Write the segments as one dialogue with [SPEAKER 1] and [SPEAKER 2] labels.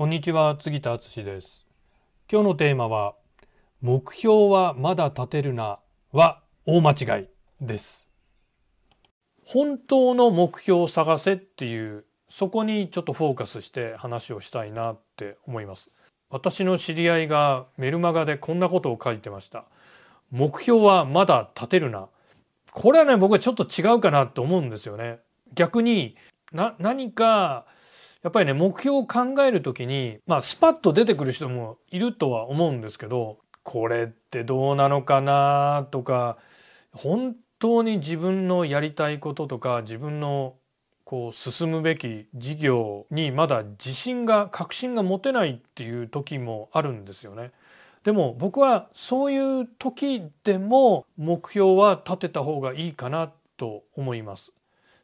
[SPEAKER 1] こんにちは杉田敦です。今日のテーマは目標はまだ立てるなは大間違いです。本当の目標を探せっていうそこにちょっとフォーカスして話をしたいなって思います。私の知り合いがメルマガでこんなことを書いてました。目標はまだ立てるな。これはね僕はちょっと違うかなと思うんですよね。逆にな何かやっぱりね目標を考える時にまあスパッと出てくる人もいるとは思うんですけどこれってどうなのかなとか本当に自分のやりたいこととか自分のこう進むべき事業にまだ自信が確信が持てないっていう時もあるんですよね。でも僕はそういう時でも目標は立てた方がいいかなと思います。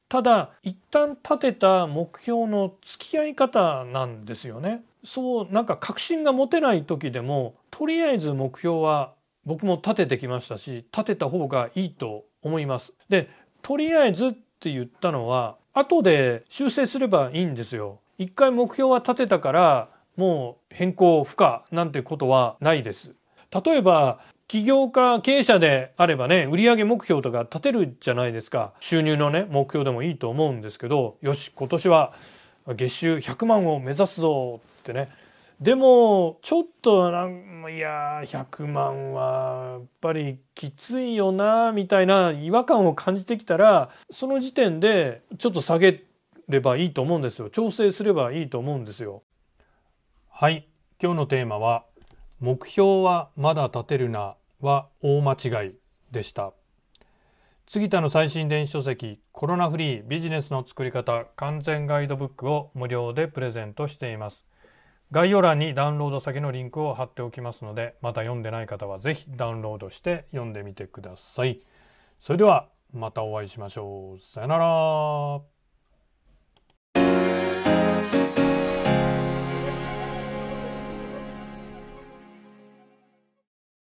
[SPEAKER 1] ただ一旦立てた目標の付き合い方なんですよね。そうなんか確信が持てない時でもとりあえず目標は僕も立ててきましたし立てた方がいいと思います。でとりあえずって言ったのは後で修正すればいいんですよ。一回目標は立てたからもう変更不可なんてことはないです。例えば起業家経営者であればね売上目標とか立てるじゃないですか。収入のね目標でもいいと思うんですけどよし今年は月収100万を目指すぞってね。でもちょっとなんいや100万はやっぱりきついよなみたいな違和感を感じてきたらその時点でちょっと下げればいいと思うんですよ。調整すればいいと思うんですよ。はい。今日のテーマは目標はまだ立てるなは大間違いでした。杉田の最新電子書籍コロナフリービジネスの作り方完全ガイドブックを無料でプレゼントしています。概要欄にダウンロード先のリンクを貼っておきますのでまだ読んでない方は是非ダウンロードして読んでみてください。それではまたお会いしましょう。さよなら。